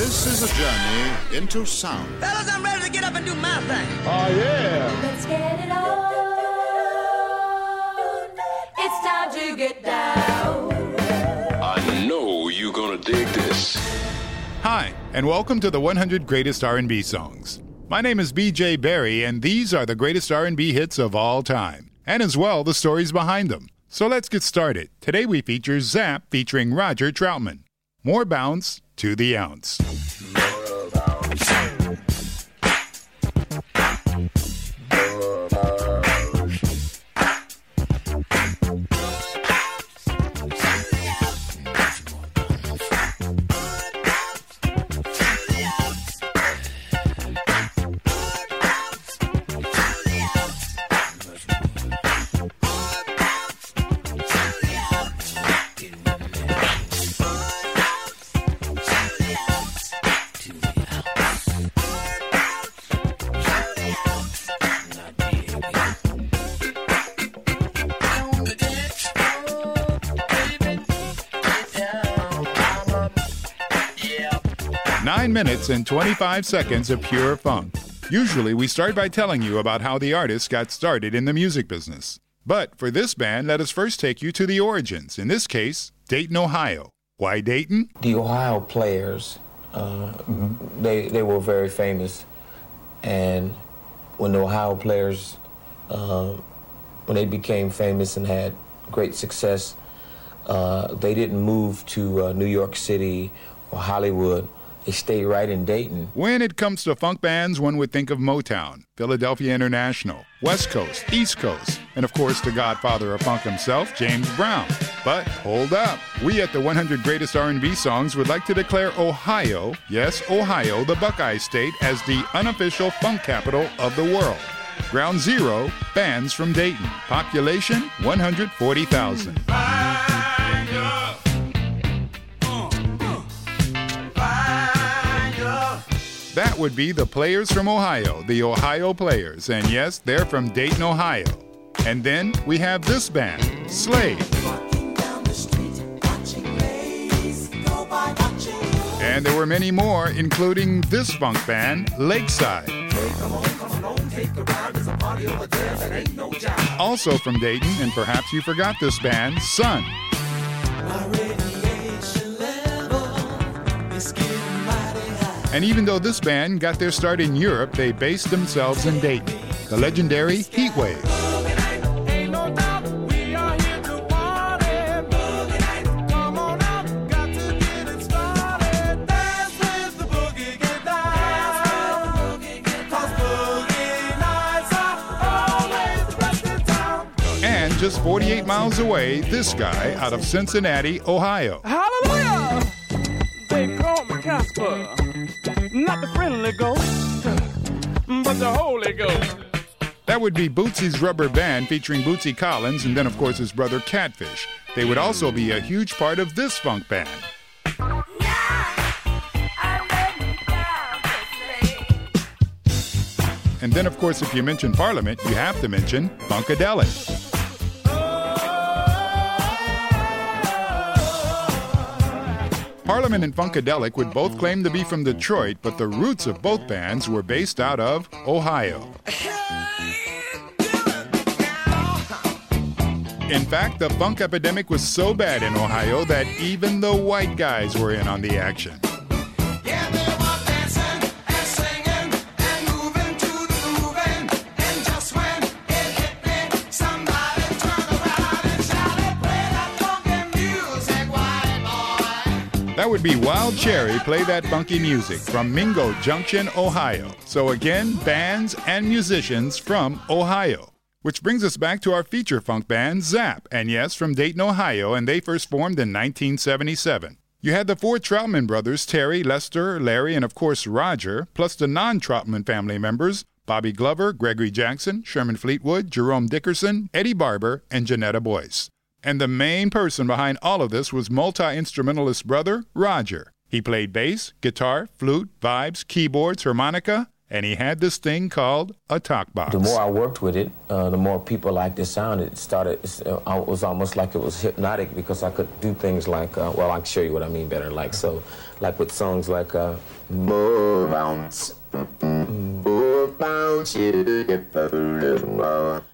This is a journey into sound. Fellas, I'm ready to get up and do my thing. Oh, uh, yeah. Let's get it on. It's time to get down. I know you're gonna dig this. Hi, and welcome to the 100 Greatest R&B Songs. My name is BJ Berry, and these are the greatest R&B hits of all time, and as well the stories behind them. So let's get started. Today we feature Zapp featuring Roger Troutman. More bounce to the ounce. Nine minutes and 25 seconds of pure funk. Usually, we start by telling you about how the artist got started in the music business. But for this band, let us first take you to the origins. In this case, Dayton, Ohio. Why Dayton? the Ohio players, uh, they they were very famous, and when the Ohio players, uh, when they became famous and had great success, uh, they didn't move to uh, New York City or Hollywood. They stay right in Dayton. When it comes to funk bands, one would think of Motown, Philadelphia International, West Coast, East Coast, and of course the godfather of funk himself, James Brown. But hold up. We at the 100 Greatest R&B Songs would like to declare Ohio, yes, Ohio, the Buckeye State, as the unofficial funk capital of the world. Ground Zero, bands from Dayton. Population, 140,000. That would be the players from Ohio, the Ohio Players. And yes, they're from Dayton, Ohio. And then we have this band, Slave. And there were many more, including this funk band, Lakeside. Also from Dayton, and perhaps you forgot this band, Sun. And even though this band got their start in Europe, they based themselves in Dayton. The legendary Heatwave. And just 48 miles away, this guy out of Cincinnati, Ohio. Hallelujah! They call me Casper. Not the friendly ghost, but the Holy Ghost. That would be Bootsy's Rubber Band featuring Bootsy Collins and then, of course, his brother Catfish. They would also be a huge part of this funk band. And then, of course, if you mention Parliament, you have to mention Funkadelic. Parliament and Funkadelic would both claim to be from Detroit, but the roots of both bands were based out of Ohio. In fact, the funk epidemic was so bad in Ohio that even the white guys were in on the action. That would be Wild Cherry Play That Funky Music from Mingo Junction, Ohio. So again, bands and musicians from Ohio. Which brings us back to our feature funk band, Zapp, and yes, from Dayton, Ohio, and they first formed in 1977. You had the four Troutman brothers, Terry, Lester, Larry, and of course Roger, plus the non Troutman family members, Bobby Glover, Gregory Jackson, Sherman Fleetwood, Jerome Dickerson, Eddie Barber, and Janetta Boyce. And the main person behind all of this was multi instrumentalist brother, Roger. He played bass, guitar, flute, vibes, keyboards, harmonica, and he had this thing called a talk box. The more I worked with it, uh, the more people liked the sound. It started, uh, it was almost like it was hypnotic because I could do things like, uh, well, I can show you what I mean better. Like, so, like with songs like, uh, bounce, bounce,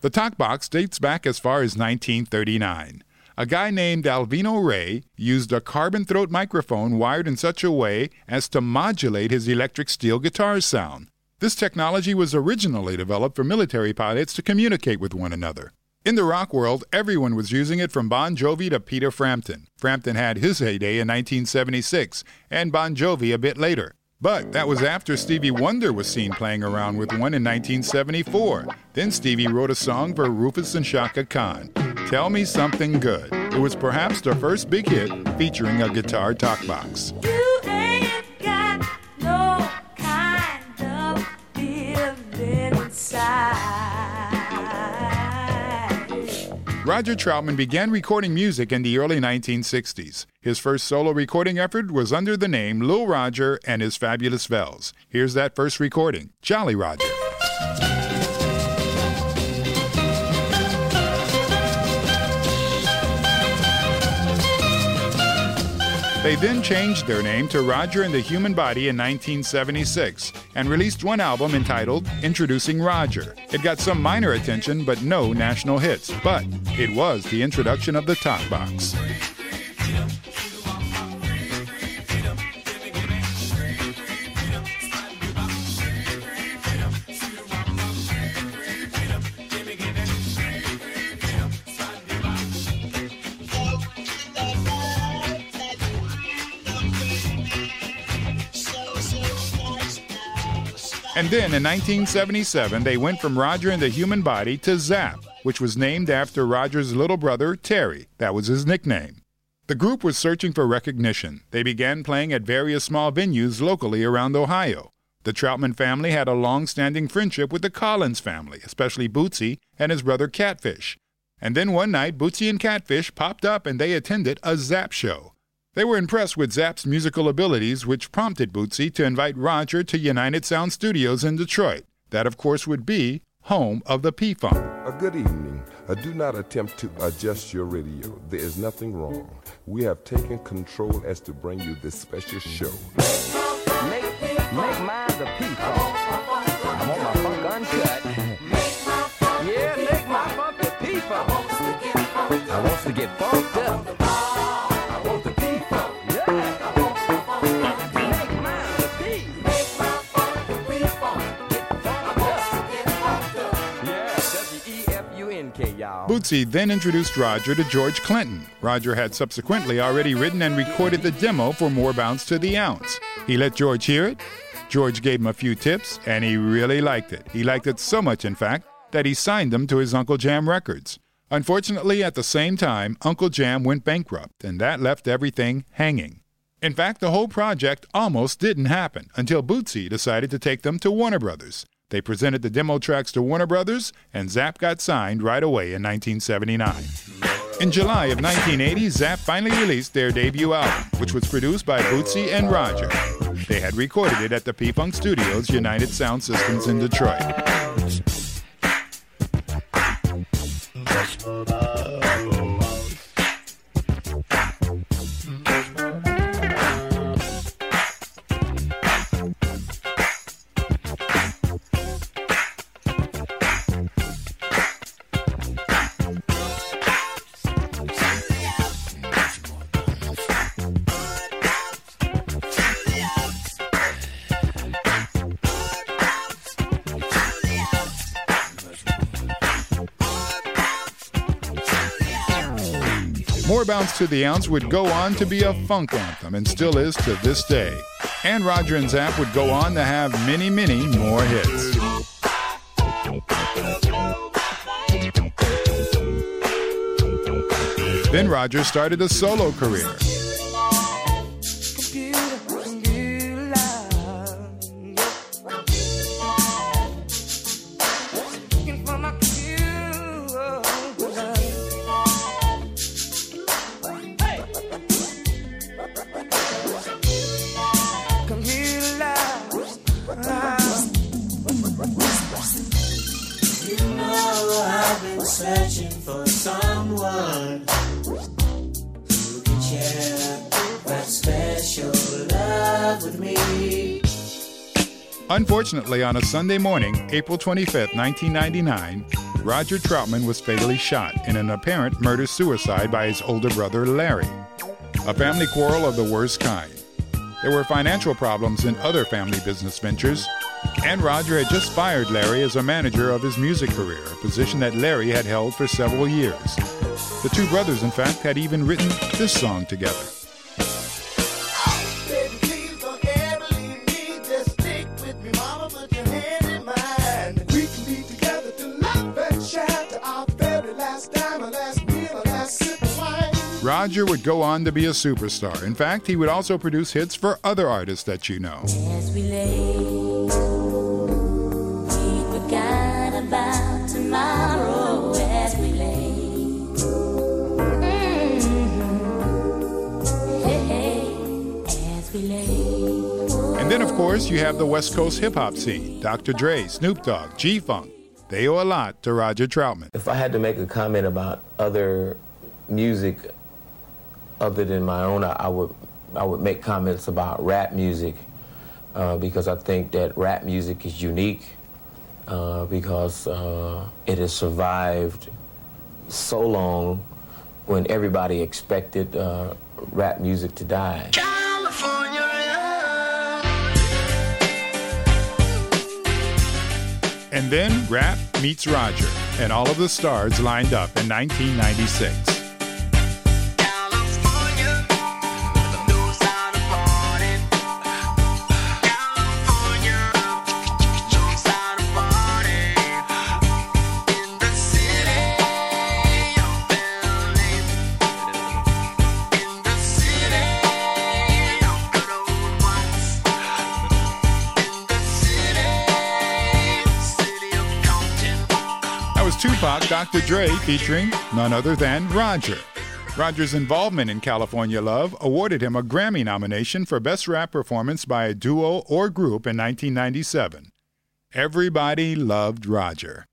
The talk box dates back as far as 1939 a guy named Alvino Ray used a carbon throat microphone wired in such a way as to modulate his electric steel guitar sound. This technology was originally developed for military pilots to communicate with one another. In the rock world, everyone was using it from Bon Jovi to Peter Frampton. Frampton had his heyday in 1976, and Bon Jovi a bit later. But that was after Stevie Wonder was seen playing around with one in 1974. Then Stevie wrote a song for Rufus and Chaka Khan, Tell Me Something Good. It was perhaps their first big hit featuring a guitar talk talkbox. Roger Troutman began recording music in the early 1960s. His first solo recording effort was under the name Lil Roger and his Fabulous Vels. Here's that first recording Jolly Roger. They then changed their name to Roger and the Human Body in 1976 and released one album entitled Introducing Roger. It got some minor attention but no national hits, but it was the introduction of the talk box. And then in 1977, they went from Roger and the Human Body to Zapp, which was named after Roger's little brother, Terry. That was his nickname. The group was searching for recognition. They began playing at various small venues locally around Ohio. The Troutman family had a long standing friendship with the Collins family, especially Bootsy and his brother Catfish. And then one night, Bootsy and Catfish popped up and they attended a Zapp show. They were impressed with Zapp's musical abilities, which prompted Bootsy to invite Roger to United Sound Studios in Detroit. That, of course, would be home of the P Funk. A good evening. Uh, do not attempt to adjust your radio. There is nothing wrong. We have taken control as to bring you this special show. Make, make mine the P Funk. I want my funk uncut. yeah, make my funk the P Funk. I want to get funked up. Bootsy then introduced Roger to George Clinton. Roger had subsequently already written and recorded the demo for More Bounce to the Ounce. He let George hear it. George gave him a few tips, and he really liked it. He liked it so much, in fact, that he signed them to his Uncle Jam Records. Unfortunately, at the same time, Uncle Jam went bankrupt, and that left everything hanging. In fact, the whole project almost didn't happen until Bootsy decided to take them to Warner Brothers. They presented the demo tracks to Warner Brothers, and Zapp got signed right away in 1979. In July of 1980, Zapp finally released their debut album, which was produced by Bootsy and Roger. They had recorded it at the P Funk Studios, United Sound Systems in Detroit. More Bounce to the Ounce would go on to be a funk anthem and still is to this day. And Roger and Zapp would go on to have many, many more hits. Then Roger started a solo career. Unfortunately, on a Sunday morning, April 25, 1999, Roger Troutman was fatally shot in an apparent murder suicide by his older brother Larry. A family quarrel of the worst kind. There were financial problems in other family business ventures, and Roger had just fired Larry as a manager of his music career, a position that Larry had held for several years. The two brothers, in fact, had even written this song together. Last time, our last meal, our last sip of wine. Roger would go on to be a superstar. In fact, he would also produce hits for other artists that you know. As we lay, we forgot about tomorrow as we lay. Mhm. Hey, hey, as we lay. And then, of course, you have the West Coast hip hop scene Dr. Dre, Snoop Dogg, G Funk. They owe a lot to Roger Troutman. If I had to make a comment about other music other than my own, I, I would I would make comments about rap music uh, because I think that rap music is unique uh, because uh, it has survived so long when everybody expected uh, rap music to die. And then rap meets Roger, and all of the stars lined up in 1996. Tupac, Dr. Dre featuring none other than Roger. Roger's involvement in California Love awarded him a Grammy nomination for Best Rap Performance by a Duo or Group in 1997. Everybody loved Roger.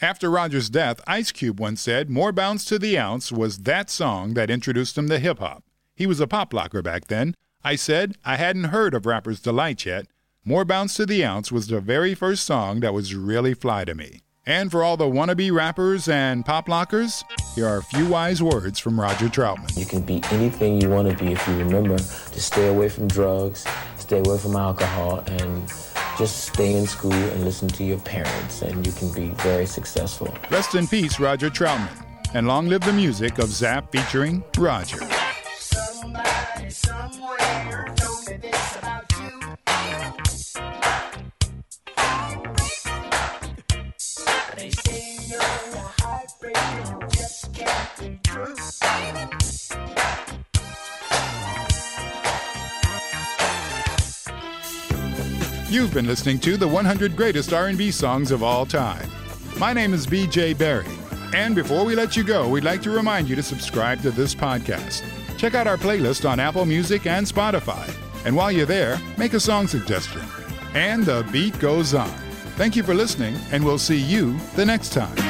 After Roger's death, Ice Cube once said More Bounce to the Ounce was that song that introduced him to hip hop. He was a pop locker back then. I said I hadn't heard of Rapper's Delight yet. More Bounce to the Ounce was the very first song that was really fly to me. And for all the wannabe rappers and pop lockers, here are a few wise words from Roger Troutman. You can be anything you want to be if you remember to stay away from drugs, stay away from alcohol, and just stay in school and listen to your parents, and you can be very successful. Rest in peace, Roger Troutman. And long live the music of Zapp featuring Roger. Somebody You've been listening to the 100 greatest R&B songs of all time. My name is BJ Berry, and before we let you go, we'd like to remind you to subscribe to this podcast. Check out our playlist on Apple Music and Spotify. And while you're there, make a song suggestion. And the beat goes on. Thank you for listening, and we'll see you the next time.